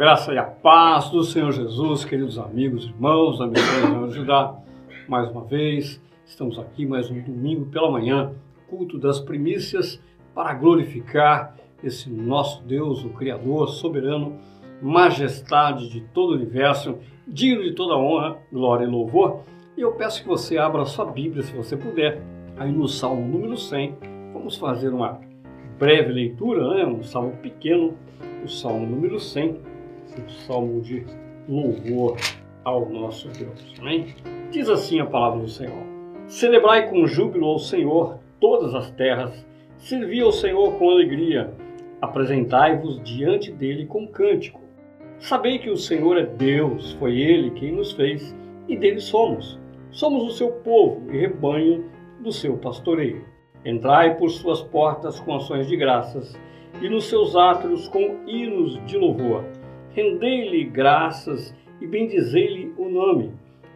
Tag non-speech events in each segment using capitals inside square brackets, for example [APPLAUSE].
Graça e a paz do Senhor Jesus, queridos amigos, irmãos, missão de ajudar mais uma vez. Estamos aqui mais um domingo pela manhã, culto das primícias, para glorificar esse nosso Deus, o Criador, soberano, majestade de todo o universo, digno de toda honra, glória e louvor. E eu peço que você abra sua Bíblia, se você puder, aí no Salmo número 100. Vamos fazer uma breve leitura, né? um salmo pequeno, o Salmo número 100, o Salmo de louvor ao nosso Deus. Amém? Diz assim a palavra do Senhor: Celebrai com júbilo ao Senhor todas as terras, servi ao Senhor com alegria, apresentai-vos diante dele com cântico. Sabei que o Senhor é Deus, foi ele quem nos fez e dele somos. Somos o seu povo e rebanho do seu pastoreio. Entrai por suas portas com ações de graças e nos seus átrios com hinos de louvor. Rendei-lhe graças e bendizei-lhe o nome,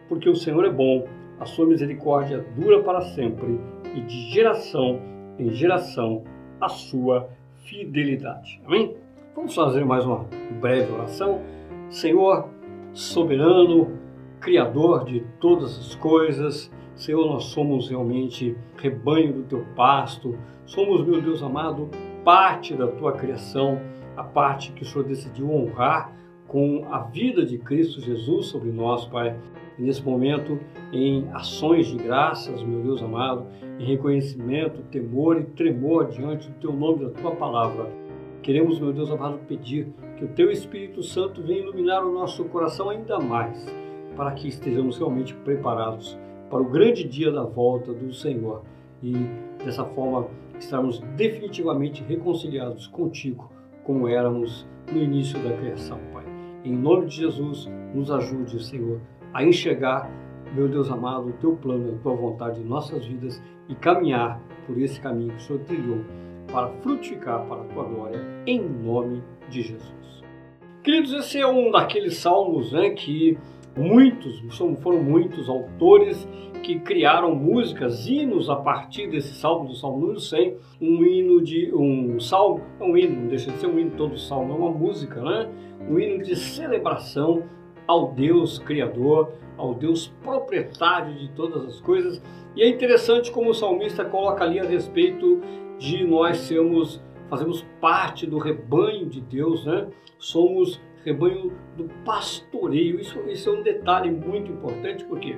porque o Senhor é bom, a sua misericórdia dura para sempre e de geração em geração a sua fidelidade. Amém? Vamos fazer mais uma breve oração. Senhor, soberano, Criador de todas as coisas, Senhor, nós somos realmente rebanho do teu pasto, somos, meu Deus amado, parte da tua criação, a parte que o Senhor decidiu honrar com a vida de Cristo Jesus sobre nós, Pai. E nesse momento, em ações de graças, meu Deus amado, em reconhecimento, temor e tremor diante do teu nome, da tua palavra, queremos, meu Deus amado, pedir que o teu Espírito Santo venha iluminar o nosso coração ainda mais, para que estejamos realmente preparados para o grande dia da volta do Senhor e dessa forma estarmos definitivamente reconciliados contigo, como éramos no início da criação, Pai. Em nome de Jesus, nos ajude, Senhor, a enxergar, meu Deus amado, o teu plano, a tua vontade em nossas vidas e caminhar por esse caminho que o Senhor trilhou para frutificar para a tua glória, em nome de Jesus. Queridos, esse é um daqueles salmos né, que muitos, foram muitos autores que criaram músicas, hinos a partir desse salmo, do salmo número 100, um hino de um salmo, é um hino, não deixa de ser um hino todo salmo, é uma música, né? Um hino de celebração ao Deus criador, ao Deus proprietário de todas as coisas. E é interessante como o salmista coloca ali a respeito de nós sermos fazemos parte do rebanho de Deus, né? Somos rebanho do pastoreio. Isso, isso é um detalhe muito importante, porque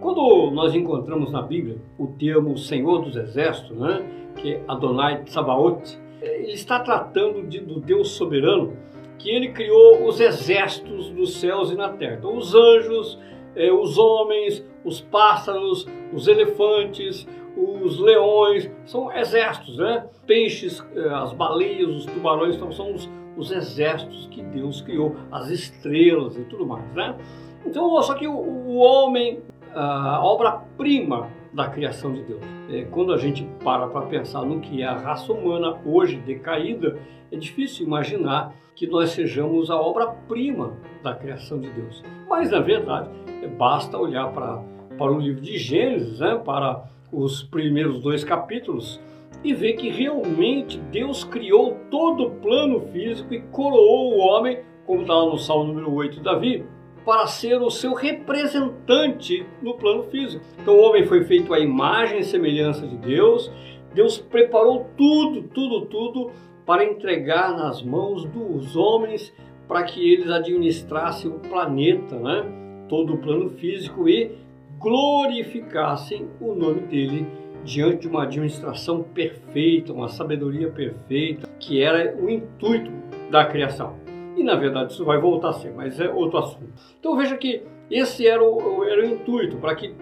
quando nós encontramos na Bíblia o termo Senhor dos Exércitos, né, que é Adonai Tsabaoth, ele está tratando de, do Deus soberano que ele criou os exércitos dos céus e na terra. Então, os anjos, eh, os homens, os pássaros, os elefantes, os leões, são exércitos, né? Peixes, eh, as baleias, os tubarões, então são os, os exércitos que Deus criou, as estrelas e tudo mais, né? Então, só que o, o homem, a obra-prima da criação de Deus. É, quando a gente para para pensar no que é a raça humana hoje decaída, é difícil imaginar que nós sejamos a obra-prima da criação de Deus. Mas, na verdade, é, basta olhar para, para o livro de Gênesis, né, para os primeiros dois capítulos, e ver que realmente Deus criou todo o plano físico e coroou o homem, como está no Salmo número 8 de Davi, para ser o seu representante no plano físico. Então o homem foi feito à imagem e semelhança de Deus. Deus preparou tudo, tudo, tudo para entregar nas mãos dos homens para que eles administrassem o planeta, né? todo o plano físico e glorificassem o nome dele diante de uma administração perfeita, uma sabedoria perfeita, que era o intuito da criação. E na verdade isso vai voltar a ser, mas é outro assunto. Então veja que esse era o, era o intuito, para que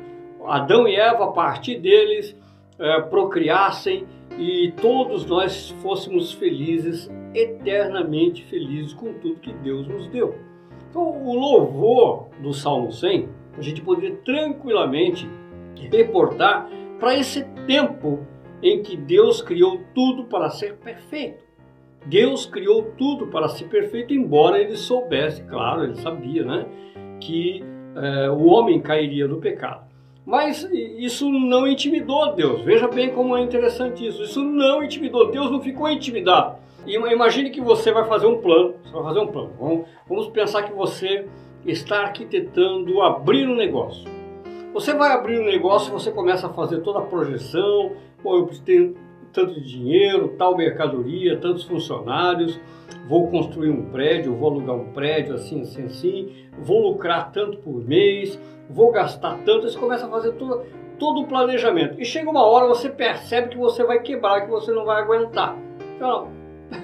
Adão e Eva, a partir deles, é, procriassem e todos nós fôssemos felizes, eternamente felizes com tudo que Deus nos deu. Então o louvor do Salmo 100, a gente poderia tranquilamente reportar para esse tempo em que Deus criou tudo para ser perfeito. Deus criou tudo para ser perfeito, embora ele soubesse, claro, ele sabia, né, que é, o homem cairia no pecado. Mas isso não intimidou Deus. Veja bem como é interessante isso. Isso não intimidou. Deus não ficou intimidado. Imagine que você vai fazer um plano. Você vai fazer um plano. Vamos, vamos pensar que você está arquitetando abrir um negócio. Você vai abrir um negócio, você começa a fazer toda a projeção, ou eu tenho tanto de dinheiro, tal mercadoria, tantos funcionários, vou construir um prédio, vou alugar um prédio assim, assim, assim, vou lucrar tanto por mês, vou gastar tanto, você começa a fazer todo, todo o planejamento. E chega uma hora você percebe que você vai quebrar, que você não vai aguentar. Então,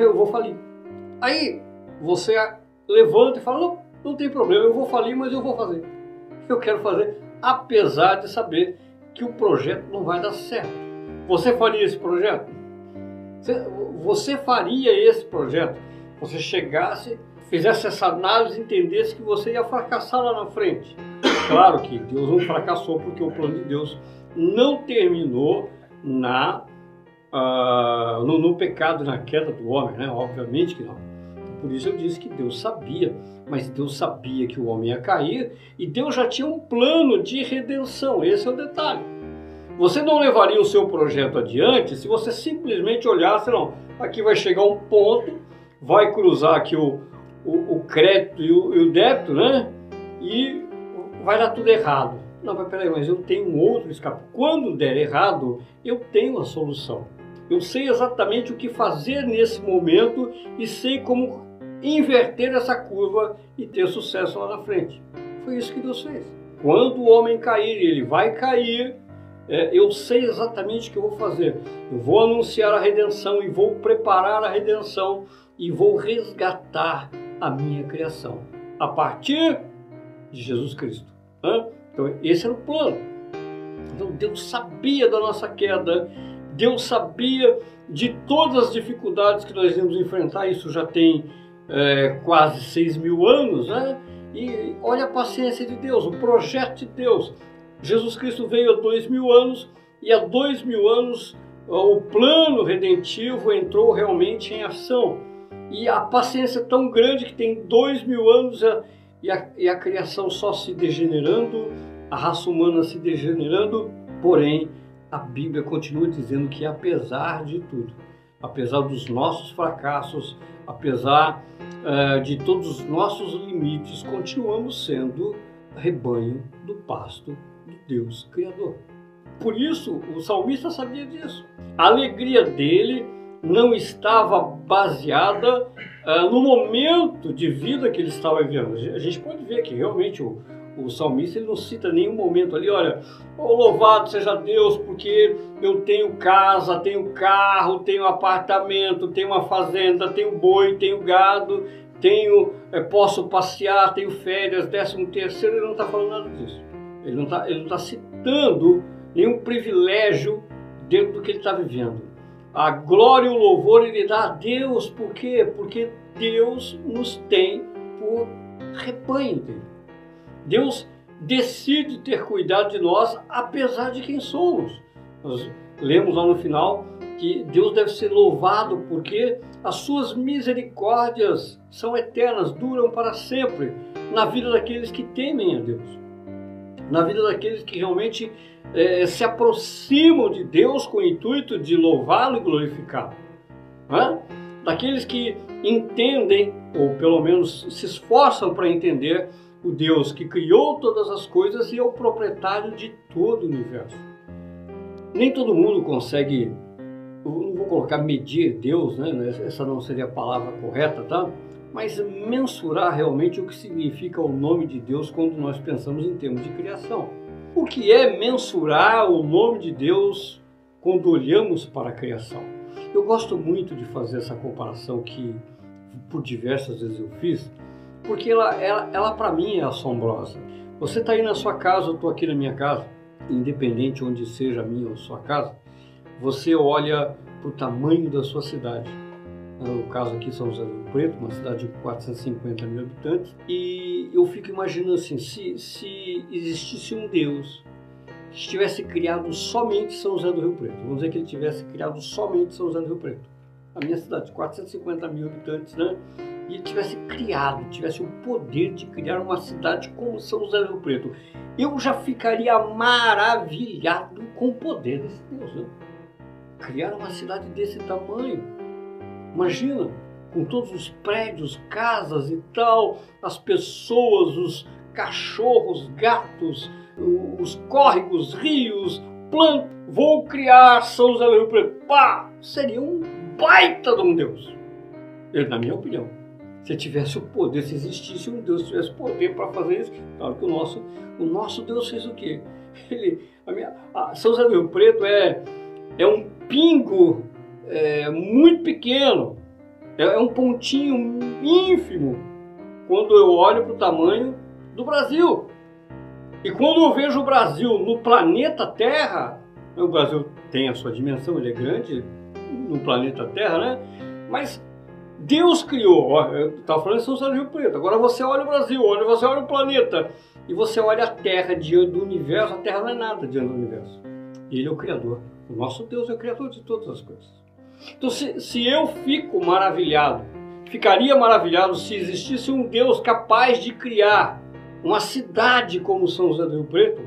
eu vou falir. Aí você levanta e fala, não, não tem problema, eu vou falir, mas eu vou fazer. Eu quero fazer, apesar de saber que o projeto não vai dar certo. Você faria esse projeto? Você faria esse projeto? Você chegasse, fizesse essa análise, entendesse que você ia fracassar lá na frente. [COUGHS] Claro que Deus não fracassou porque o plano de Deus não terminou na uh, no, no pecado, na queda do homem, né? Obviamente que não. Por isso eu disse que Deus sabia, mas Deus sabia que o homem ia cair e Deus já tinha um plano de redenção. Esse é o detalhe. Você não levaria o seu projeto adiante se você simplesmente olhasse, não, aqui vai chegar um ponto, vai cruzar aqui o, o, o crédito e o, e o débito, né? E vai dar tudo errado. Não, mas peraí, mas eu tenho um outro escape. Quando der errado, eu tenho a solução. Eu sei exatamente o que fazer nesse momento e sei como inverter essa curva e ter sucesso lá na frente. Foi isso que Deus fez. Quando o homem cair, ele vai cair, é, eu sei exatamente o que eu vou fazer. Eu vou anunciar a redenção e vou preparar a redenção e vou resgatar a minha criação a partir de Jesus Cristo. Então, esse era o plano. Então, Deus sabia da nossa queda, Deus sabia de todas as dificuldades que nós íamos enfrentar. Isso já tem é, quase seis mil anos, né? E olha a paciência de Deus, o projeto de Deus. Jesus Cristo veio há dois mil anos e há dois mil anos o plano redentivo entrou realmente em ação. E a paciência é tão grande que tem dois mil anos e a, e a criação só se degenerando, a raça humana se degenerando, porém a Bíblia continua dizendo que apesar de tudo, apesar dos nossos fracassos, apesar uh, de todos os nossos limites, continuamos sendo rebanho do pasto do Deus Criador. Por isso, o salmista sabia disso. A alegria dele não estava baseada uh, no momento de vida que ele estava vivendo. A gente pode ver que realmente o, o salmista ele não cita nenhum momento ali, olha, oh, louvado seja Deus porque eu tenho casa, tenho carro, tenho apartamento, tenho uma fazenda, tenho boi, tenho gado, tenho, é, posso passear, tenho férias, décimo terceiro, ele não está falando nada disso. Ele não está tá citando nenhum privilégio dentro do que ele está vivendo. A glória e o louvor ele dá a Deus, por quê? Porque Deus nos tem por rebanho dele. Deus decide ter cuidado de nós apesar de quem somos. Nós lemos lá no final que Deus deve ser louvado porque as suas misericórdias são eternas, duram para sempre na vida daqueles que temem a Deus, na vida daqueles que realmente é, se aproximam de Deus com o intuito de louvá-lo e glorificá-lo. Daqueles que entendem, ou pelo menos se esforçam para entender, o Deus que criou todas as coisas e é o proprietário de todo o universo. Nem todo mundo consegue, não vou colocar medir Deus, né? essa não seria a palavra correta, tá? Mas mensurar realmente o que significa o nome de Deus quando nós pensamos em termos de criação. O que é mensurar o nome de Deus quando olhamos para a criação? Eu gosto muito de fazer essa comparação que por diversas vezes eu fiz, porque ela, ela, ela para mim é assombrosa. Você está aí na sua casa, eu estou aqui na minha casa, independente onde seja a minha ou sua casa, você olha para o tamanho da sua cidade. No caso aqui São José do Rio Preto, uma cidade de 450 mil habitantes, e eu fico imaginando assim, se, se existisse um Deus que tivesse criado somente São José do Rio Preto, vamos dizer que ele tivesse criado somente São José do Rio Preto, a minha cidade, 450 mil habitantes, né? E tivesse criado, tivesse o poder de criar uma cidade como São José do Rio Preto, eu já ficaria maravilhado com o poder desse Deus, né? Criar uma cidade desse tamanho. Imagina, com todos os prédios, casas e tal, as pessoas, os cachorros, gatos, os córregos, rios, plantas. Vou criar São José do Rio Preto. Pá! Seria um baita de um Deus. Ele, na minha opinião. Se tivesse o poder, se existisse um Deus, tivesse poder para fazer isso, claro que o nosso, o nosso Deus fez o quê? [LAUGHS] Ele, a minha, a São José do Rio Preto é, é um pingo é, muito pequeno, é, é um pontinho ínfimo quando eu olho para o tamanho do Brasil. E quando eu vejo o Brasil no planeta Terra, o Brasil tem a sua dimensão, ele é grande no planeta Terra, né? Mas Deus criou, estava falando em São Sérgio Preto, agora você olha o Brasil, olha, você olha o planeta, e você olha a Terra diante do universo, a Terra não é nada diante do universo. Ele é o Criador. O nosso Deus é o Criador de todas as coisas. Então, se, se eu fico maravilhado, ficaria maravilhado se existisse um Deus capaz de criar uma cidade como São José do Rio Preto,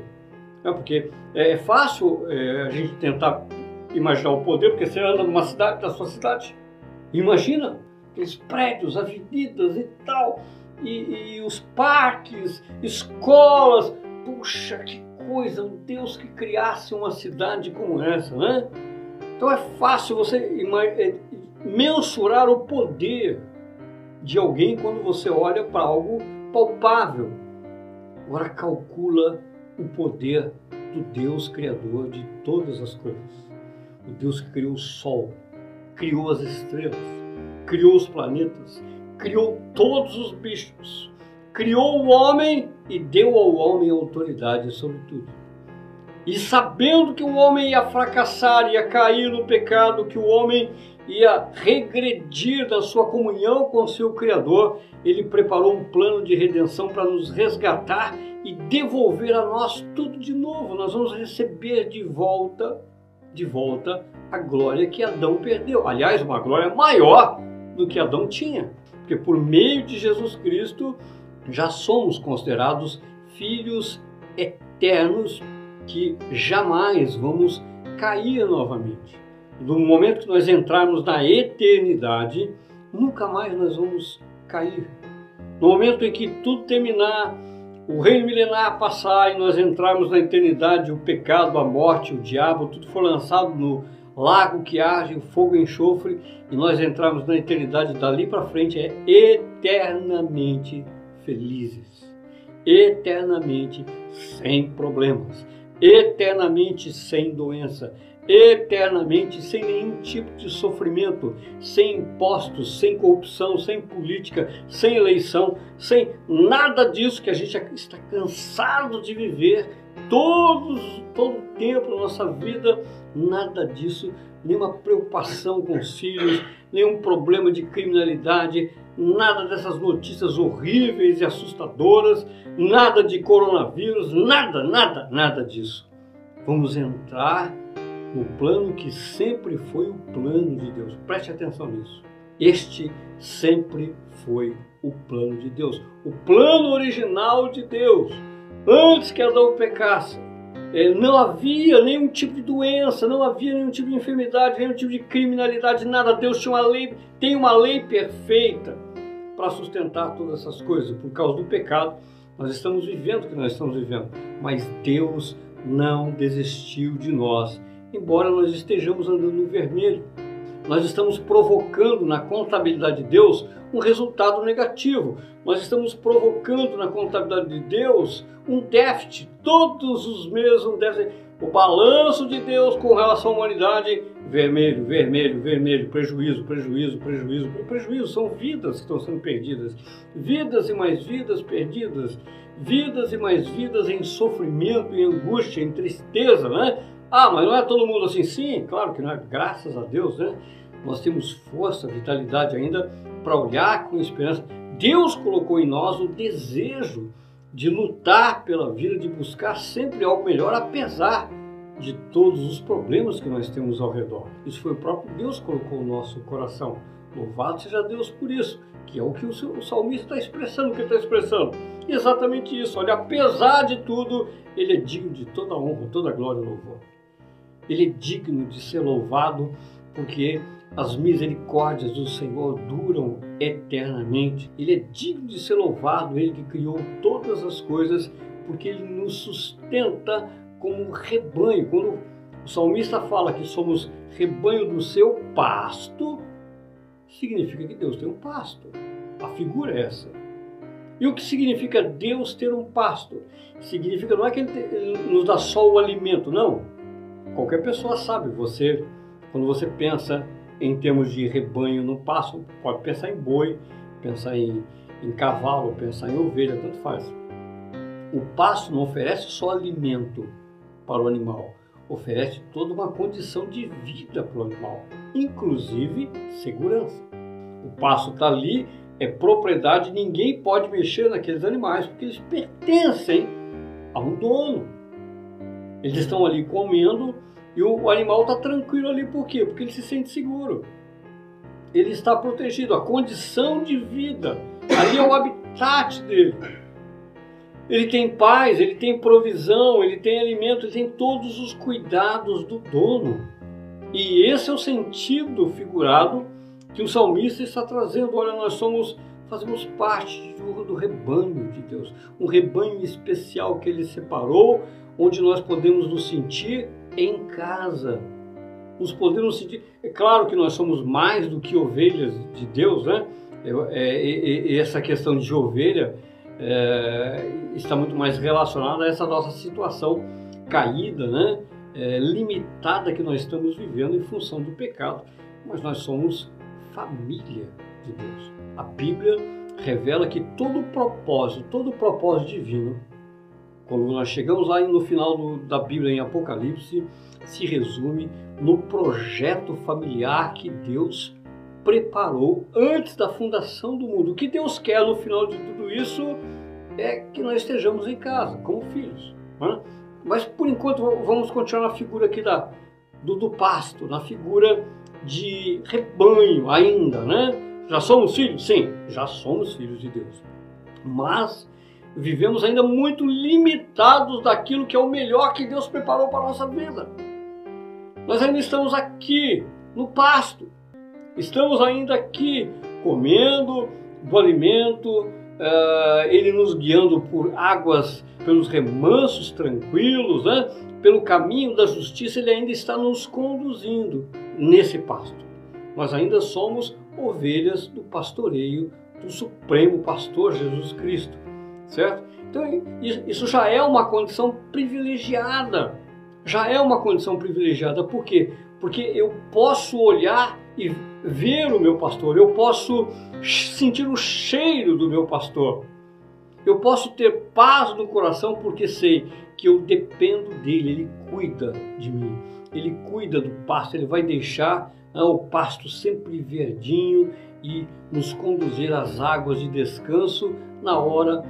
né? porque é, é fácil é, a gente tentar imaginar o poder, porque você anda numa cidade, da sua cidade, imagina aqueles prédios, avenidas e tal, e, e os parques, escolas, puxa, que coisa, um Deus que criasse uma cidade como essa, né? Então é fácil você é, mensurar o poder de alguém quando você olha para algo palpável. Agora calcula o poder do Deus Criador de todas as coisas. O Deus que criou o Sol, criou as estrelas, criou os planetas, criou todos os bichos, criou o homem e deu ao homem autoridade sobre tudo. E sabendo que o homem ia fracassar, ia cair no pecado, que o homem ia regredir da sua comunhão com seu Criador, ele preparou um plano de redenção para nos resgatar e devolver a nós tudo de novo. Nós vamos receber de volta, de volta a glória que Adão perdeu. Aliás, uma glória maior do que Adão tinha, porque por meio de Jesus Cristo já somos considerados filhos eternos que jamais vamos cair novamente. No momento que nós entrarmos na eternidade, nunca mais nós vamos cair. No momento em que tudo terminar, o reino milenar passar e nós entrarmos na eternidade, o pecado, a morte, o diabo, tudo for lançado no lago que arde, fogo e enxofre, e nós entrarmos na eternidade dali para frente é eternamente felizes, eternamente sem problemas, eternamente sem doença, eternamente sem nenhum tipo de sofrimento, sem impostos, sem corrupção, sem política, sem eleição, sem nada disso que a gente está cansado de viver todos, todo o tempo da nossa vida, nada disso, nenhuma preocupação com os filhos, nenhum problema de criminalidade, nada dessas notícias horríveis e assustadoras, nada de coronavírus, nada, nada, nada disso. Vamos entrar no plano que sempre foi o plano de Deus. Preste atenção nisso. Este sempre foi o plano de Deus, o plano original de Deus. Antes que Adão pecasse, é, não havia nenhum tipo de doença, não havia nenhum tipo de enfermidade, nenhum tipo de criminalidade, nada. Deus tinha uma lei, tem uma lei perfeita para sustentar todas essas coisas. Por causa do pecado, nós estamos vivendo o que nós estamos vivendo. Mas Deus não desistiu de nós, embora nós estejamos andando no vermelho. Nós estamos provocando na contabilidade de Deus um resultado negativo. Nós estamos provocando na contabilidade de Deus um déficit. Todos os meses um déficit. O balanço de Deus com relação à humanidade, vermelho, vermelho, vermelho, prejuízo, prejuízo, prejuízo, prejuízo. São vidas que estão sendo perdidas. Vidas e mais vidas perdidas. Vidas e mais vidas em sofrimento, em angústia, em tristeza, né? Ah, mas não é todo mundo assim? Sim, claro que não é. Graças a Deus, né? Nós temos força, vitalidade ainda para olhar com esperança. Deus colocou em nós o desejo de lutar pela vida, de buscar sempre algo melhor, apesar de todos os problemas que nós temos ao redor. Isso foi o próprio Deus que colocou no nosso coração. Louvado seja Deus por isso, que é o que o salmista está expressando, o que está expressando. exatamente isso. Olha, apesar de tudo, ele é digno de toda honra, toda glória e louvor. Ele é digno de ser louvado porque as misericórdias do Senhor duram eternamente. Ele é digno de ser louvado, ele que criou todas as coisas, porque ele nos sustenta como rebanho. Quando o salmista fala que somos rebanho do seu pasto, significa que Deus tem um pasto. A figura é essa. E o que significa Deus ter um pasto? Significa não é que ele nos dá só o alimento, não. Qualquer pessoa sabe, você quando você pensa em termos de rebanho no pasto, pode pensar em boi, pensar em, em cavalo, pensar em ovelha, tanto faz. O pasto não oferece só alimento para o animal, oferece toda uma condição de vida para o animal, inclusive segurança. O pasto está ali, é propriedade, ninguém pode mexer naqueles animais porque eles pertencem a um dono. Eles estão ali comendo e o animal está tranquilo ali, por quê? Porque ele se sente seguro. Ele está protegido, a condição de vida. Ali é o habitat dele. Ele tem paz, ele tem provisão, ele tem alimento, ele tem todos os cuidados do dono. E esse é o sentido figurado que o salmista está trazendo. Olha, nós somos, fazemos parte do, rebanho de Deus, um rebanho especial que ele separou, onde nós podemos nos sentir em casa. Nos podemos sentir. É claro que nós somos mais do que ovelhas de Deus, né? É, essa questão de ovelha é, está muito mais relacionada a essa nossa situação caída, né? É, limitada que nós estamos vivendo em função do pecado. Mas nós somos família de Deus. A Bíblia revela que todo propósito, todo propósito divino quando nós chegamos lá no final do, da Bíblia em Apocalipse, se resume no projeto familiar que Deus preparou antes da fundação do mundo. O que Deus quer no final de tudo isso é que nós estejamos em casa, como filhos. Né? Mas por enquanto vamos continuar na figura aqui da, do, do pasto, na figura de rebanho ainda, né? Já somos filhos? Sim, já somos filhos de Deus. Mas vivemos ainda muito limitados daquilo que é o melhor que Deus preparou para a nossa vida. Nós ainda estamos aqui no pasto, estamos ainda aqui comendo do alimento, uh, Ele nos guiando por águas, pelos remansos tranquilos, né? pelo caminho da justiça, Ele ainda está nos conduzindo nesse pasto. Nós ainda somos ovelhas do pastoreio do Supremo Pastor Jesus Cristo certo? Então isso já é uma condição privilegiada. Já é uma condição privilegiada. Por quê? Porque eu posso olhar e ver o meu pastor, eu posso sentir o cheiro do meu pastor. Eu posso ter paz no coração porque sei que eu dependo dele, ele cuida de mim. Ele cuida do pasto, ele vai deixar ah, o pasto sempre verdinho e nos conduzir às águas de descanso na hora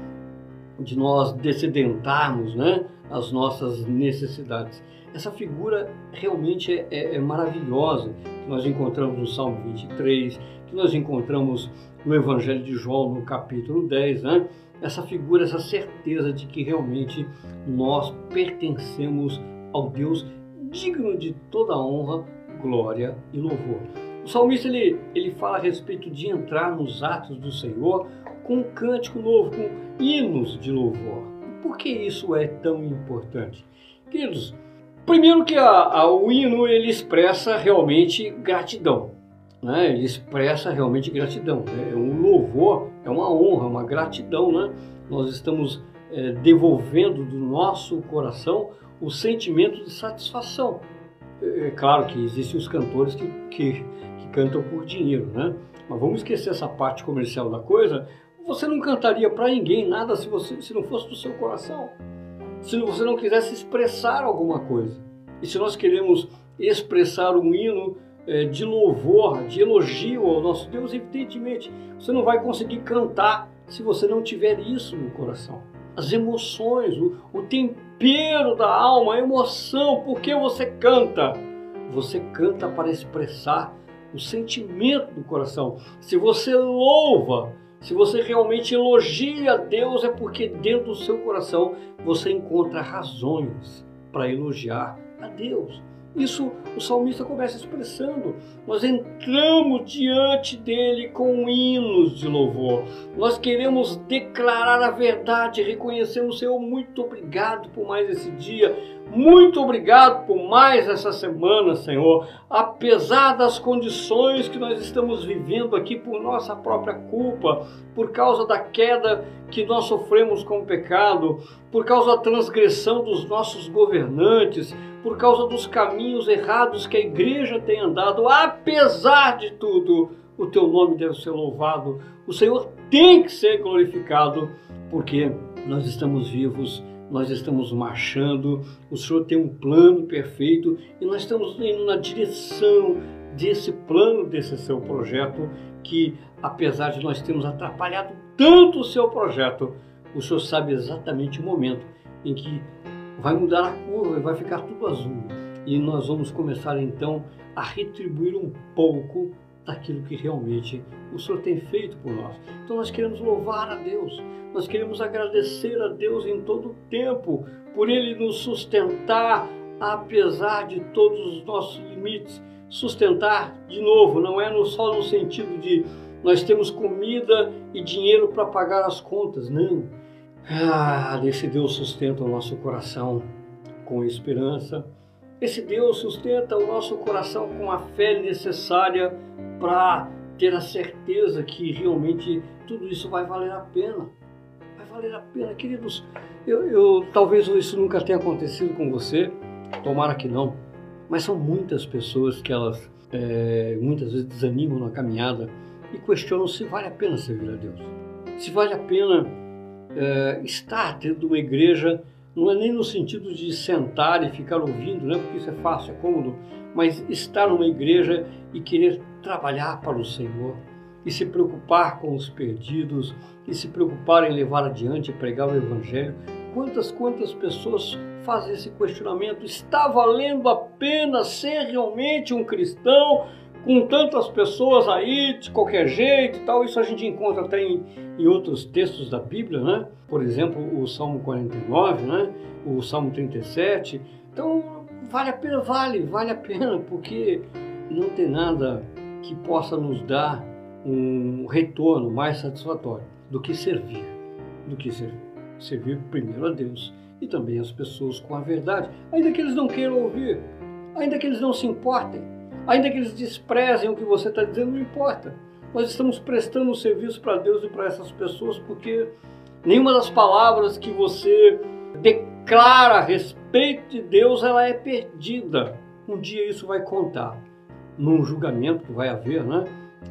de nós descedentarmos né, as nossas necessidades. Essa figura realmente é, é, é, maravilhosa, que nós encontramos no Salmo 23, que nós encontramos no Evangelho de João, no capítulo 10, né? essa figura, essa certeza de que realmente nós pertencemos ao Deus digno de toda honra, glória e louvor. O salmista ele, ele fala a respeito de entrar nos atos do Senhor com um cântico novo, com hinos de louvor. Por que isso é tão importante? Queridos, primeiro que a, a, o hino ele expressa realmente gratidão. Né? Ele expressa realmente gratidão. Né? É um louvor, é uma honra, uma gratidão. Né? Nós estamos é, devolvendo do nosso coração o sentimento de satisfação. É, é claro que existem os cantores que, que, que cantam por dinheiro, né? mas vamos esquecer essa parte comercial da coisa você não cantaria para ninguém nada se, você, se não fosse do seu coração. Se você não quisesse expressar alguma coisa. E se nós queremos expressar um hino é, de louvor, de elogio ao nosso Deus, evidentemente você não vai conseguir cantar se você não tiver isso no coração. as emoções, o, o tempero da alma, a emoção. Por que você canta? Você canta para expressar o sentimento do coração. Se você louva, se você realmente elogia Deus, é porque dentro do seu coração você encontra razões para elogiar a Deus. Isso o salmista começa expressando. Nós entramos diante dele com hinos de louvor. Nós queremos declarar a verdade, reconhecemos, Senhor, muito obrigado por mais esse dia. Muito obrigado por mais essa semana, Senhor. Apesar das condições que nós estamos vivendo aqui por nossa própria culpa, por causa da queda que nós sofremos com o pecado, por causa da transgressão dos nossos governantes, por causa dos caminhos errados que a igreja tem andado, apesar de tudo, o teu nome deve ser louvado. O Senhor tem que ser glorificado, porque nós estamos vivos nós estamos marchando, o Senhor tem um plano perfeito e nós estamos indo na direção desse plano, desse seu projeto, que apesar de nós termos atrapalhado tanto o seu projeto, o Senhor sabe exatamente o momento em que vai mudar a curva e vai ficar tudo azul. E nós vamos começar então a retribuir um pouco daquilo que realmente o Senhor tem feito por nós. Então nós queremos louvar a Deus, nós queremos agradecer a Deus em todo o tempo por Ele nos sustentar apesar de todos os nossos limites. Sustentar, de novo, não é só no sentido de nós temos comida e dinheiro para pagar as contas, não. Ah, esse Deus sustenta o nosso coração com esperança. Esse Deus sustenta o nosso coração com a fé necessária para ter a certeza que realmente tudo isso vai valer a pena. Vai valer a pena, queridos. Eu, eu talvez isso nunca tenha acontecido com você, tomara que não. Mas são muitas pessoas que elas é, muitas vezes desanimam na caminhada e questionam se vale a pena servir a Deus. Se vale a pena é, estar dentro de uma igreja, não é nem no sentido de sentar e ficar ouvindo, né, porque isso é fácil, é cômodo, mas estar numa igreja e querer trabalhar para o Senhor e se preocupar com os perdidos e se preocupar em levar adiante e pregar o Evangelho. Quantas, quantas pessoas fazem esse questionamento? Está valendo a pena ser realmente um cristão com tantas pessoas aí de qualquer jeito e tal? Isso a gente encontra até em, em outros textos da Bíblia, né? Por exemplo, o Salmo 49, né? o Salmo 37. Então, vale a pena, vale, vale a pena, porque não tem nada que possa nos dar um retorno mais satisfatório do que servir, do que servir. Servir primeiro a Deus e também as pessoas com a verdade, ainda que eles não queiram ouvir, ainda que eles não se importem, ainda que eles desprezem o que você está dizendo, não importa. Nós estamos prestando um serviço para Deus e para essas pessoas porque nenhuma das palavras que você declara a respeito de Deus, ela é perdida. Um dia isso vai contar. Num julgamento que vai haver, né?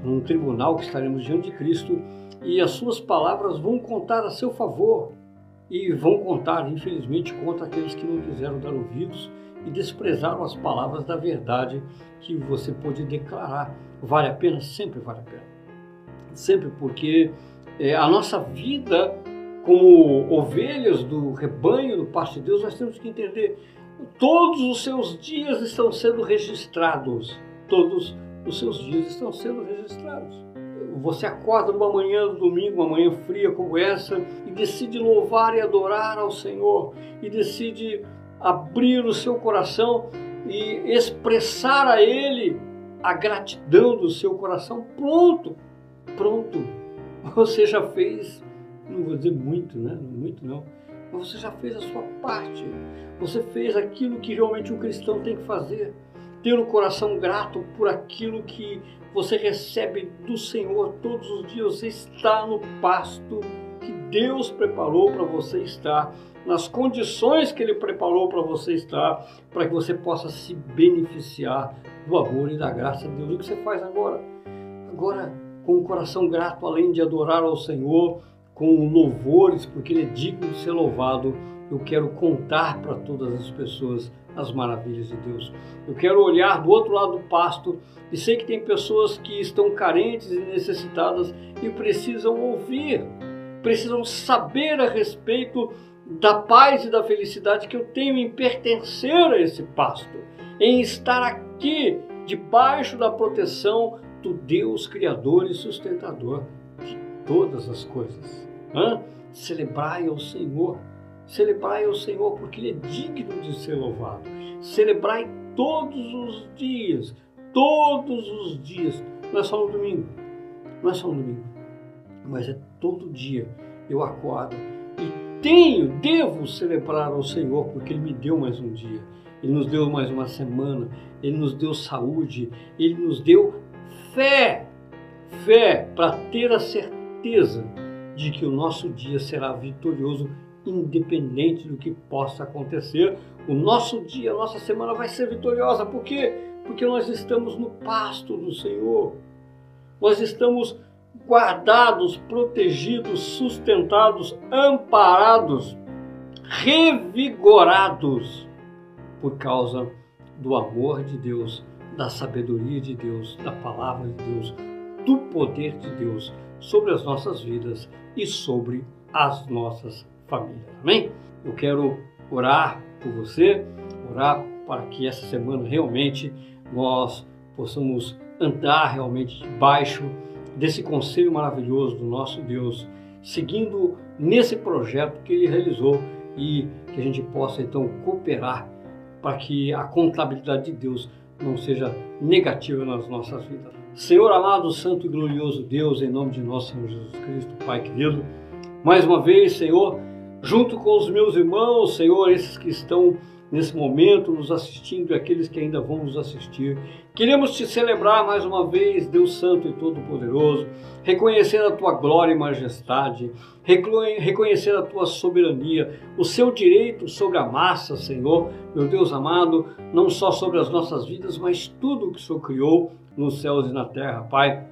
num tribunal que estaremos diante de Cristo, e as suas palavras vão contar a seu favor e vão contar, infelizmente, contra aqueles que não quiseram dar ouvidos e desprezaram as palavras da verdade que você pode declarar. Vale a pena? Sempre vale a pena. Sempre porque é, a nossa vida como ovelhas do rebanho do pasto de Deus, nós temos que entender todos os seus dias estão sendo registrados. Todos os seus dias estão sendo registrados. Você acorda numa manhã do domingo, uma manhã fria como essa, e decide louvar e adorar ao Senhor, e decide abrir o seu coração e expressar a Ele a gratidão do seu coração. Pronto, pronto. Você já fez não vou dizer muito, né? Muito não. Mas você já fez a sua parte. Você fez aquilo que realmente um cristão tem que fazer. Ter o coração grato por aquilo que você recebe do Senhor todos os dias. Você está no pasto que Deus preparou para você estar, nas condições que Ele preparou para você estar, para que você possa se beneficiar do amor e da graça de Deus. O que você faz agora? Agora, com o coração grato, além de adorar ao Senhor, com louvores, porque Ele é digno de ser louvado. Eu quero contar para todas as pessoas as maravilhas de Deus. Eu quero olhar do outro lado do pasto e sei que tem pessoas que estão carentes e necessitadas e precisam ouvir, precisam saber a respeito da paz e da felicidade que eu tenho em pertencer a esse pasto, em estar aqui debaixo da proteção do Deus Criador e sustentador de todas as coisas. Hã? Celebrai ao Senhor, celebrai ao Senhor porque Ele é digno de ser louvado. Celebrai todos os dias, todos os dias. Não é só no domingo, não é só no domingo, mas é todo dia. Eu acordo tenho, devo celebrar ao Senhor porque Ele me deu mais um dia. Ele nos deu mais uma semana, Ele nos deu saúde, Ele nos deu fé, fé para ter a certeza de que o nosso dia será vitorioso, independente do que possa acontecer. O nosso dia, a nossa semana vai ser vitoriosa, por quê? Porque nós estamos no pasto do Senhor, nós estamos guardados, protegidos, sustentados, amparados, revigorados por causa do amor de Deus, da sabedoria de Deus, da palavra de Deus, do poder de Deus sobre as nossas vidas e sobre as nossas famílias. Amém? Eu quero orar por você, orar para que essa semana realmente nós possamos andar realmente debaixo desse conselho maravilhoso do nosso Deus, seguindo nesse projeto que ele realizou e que a gente possa então cooperar para que a contabilidade de Deus não seja negativa nas nossas vidas. Senhor amado, santo e glorioso Deus, em nome de nosso Senhor Jesus Cristo, Pai querido, mais uma vez, Senhor, junto com os meus irmãos, Senhor, esses que estão nesse momento nos assistindo e aqueles que ainda vão nos assistir. Queremos te celebrar mais uma vez, Deus Santo e Todo-Poderoso, reconhecer a tua glória e majestade, reconhecer a tua soberania, o seu direito sobre a massa, Senhor, meu Deus amado, não só sobre as nossas vidas, mas tudo o que o Senhor criou nos céus e na terra, Pai.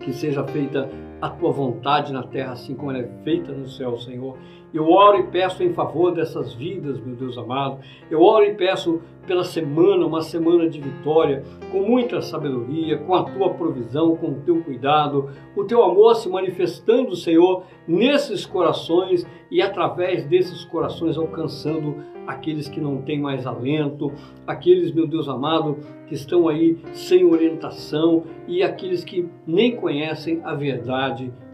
Que seja feita a tua vontade na terra, assim como ela é feita no céu, Senhor. Eu oro e peço em favor dessas vidas, meu Deus amado. Eu oro e peço pela semana, uma semana de vitória, com muita sabedoria, com a tua provisão, com o teu cuidado, o teu amor se manifestando, Senhor, nesses corações e através desses corações alcançando aqueles que não têm mais alento, aqueles, meu Deus amado, que estão aí sem orientação e aqueles que nem conhecem a verdade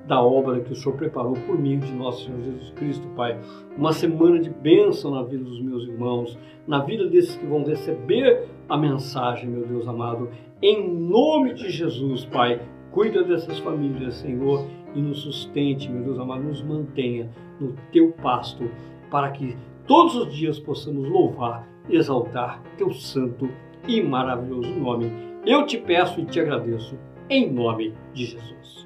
da obra que o Senhor preparou por mim, de nosso Senhor Jesus Cristo, Pai. Uma semana de bênção na vida dos meus irmãos, na vida desses que vão receber a mensagem, meu Deus amado. Em nome de Jesus, Pai, cuida dessas famílias, Senhor, e nos sustente, meu Deus amado, nos mantenha no teu pasto, para que todos os dias possamos louvar, exaltar teu santo e maravilhoso nome. Eu te peço e te agradeço, em nome de Jesus.